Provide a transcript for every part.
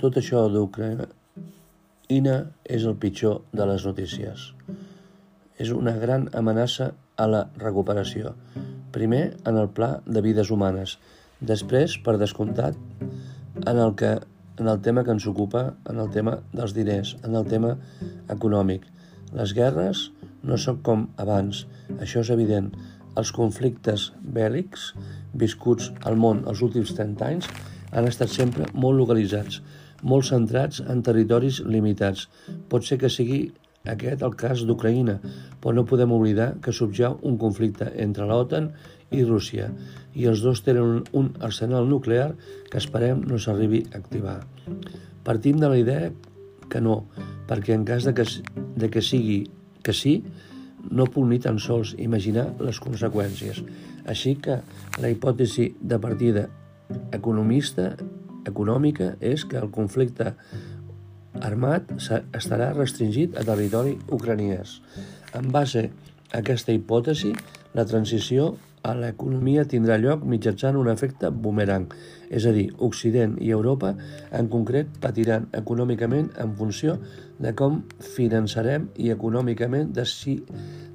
tot això d'Ucraïna és el pitjor de les notícies. És una gran amenaça a la recuperació. Primer, en el pla de vides humanes. Després, per descomptat, en el, que, en el tema que ens ocupa, en el tema dels diners, en el tema econòmic. Les guerres no són com abans, això és evident. Els conflictes bèl·lics viscuts al món els últims 30 anys han estat sempre molt localitzats, molt centrats en territoris limitats. Pot ser que sigui aquest el cas d'Ucraïna, però no podem oblidar que subjau un conflicte entre l'OTAN i Rússia, i els dos tenen un arsenal nuclear que esperem no s'arribi a activar. Partim de la idea que no, perquè en cas de que, de que sigui que sí, no puc ni tan sols imaginar les conseqüències. Així que la hipòtesi de partida economista econòmica és que el conflicte armat estarà restringit a territori ucraniès. En base a aquesta hipòtesi, la transició a l'economia tindrà lloc mitjançant un efecte boomerang, és a dir, Occident i Europa en concret patiran econòmicament en funció de com finançarem i econòmicament deci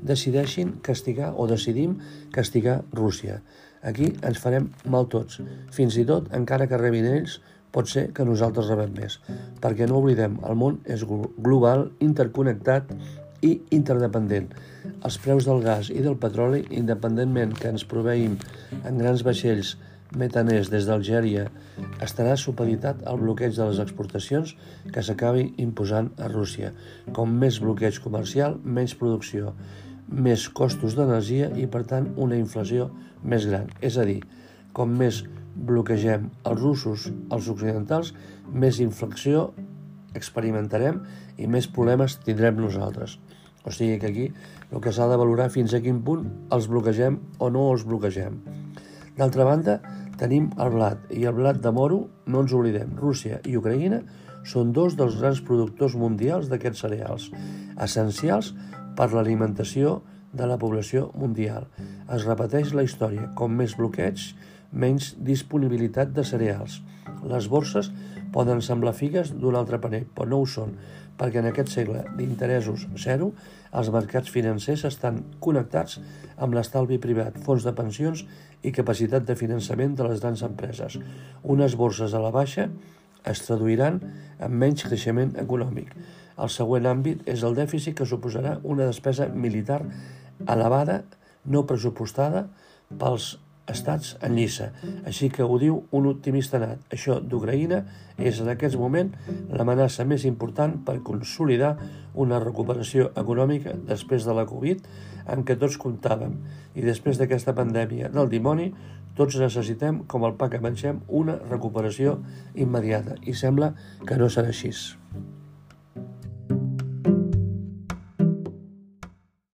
decideixin castigar o decidim castigar Rússia. Aquí ens farem mal tots, fins i tot encara que rebin ells pot ser que nosaltres rebem més, perquè no oblidem, el món és global, interconnectat i interdependent. Els preus del gas i del petroli, independentment que ens proveïm en grans vaixells metaners des d'Algèria, estarà supeditat al bloqueig de les exportacions que s'acabi imposant a Rússia. Com més bloqueig comercial, menys producció, més costos d'energia i, per tant, una inflació més gran. És a dir, com més bloquegem els russos, els occidentals, més inflexió experimentarem i més problemes tindrem nosaltres. O sigui que aquí el que s'ha de valorar fins a quin punt els bloquegem o no els bloquegem. D'altra banda, tenim el blat, i el blat de moro, no ens oblidem, Rússia i Ucraïna són dos dels grans productors mundials d'aquests cereals, essencials per l'alimentació de la població mundial. Es repeteix la història, com més bloqueig, menys disponibilitat de cereals. Les borses poden semblar figues d'un altre paner, però no ho són, perquè en aquest segle d'interessos zero els mercats financers estan connectats amb l'estalvi privat, fons de pensions i capacitat de finançament de les grans empreses. Unes borses a la baixa es traduiran en menys creixement econòmic. El següent àmbit és el dèficit que suposarà una despesa militar elevada no pressupostada pels estats en lliça. Així que ho diu un optimista nat. Això d'Ucraïna és en aquest moment l'amenaça més important per consolidar una recuperació econòmica després de la Covid en què tots comptàvem. I després d'aquesta pandèmia del dimoni, tots necessitem, com el pa que mengem, una recuperació immediata. I sembla que no serà així.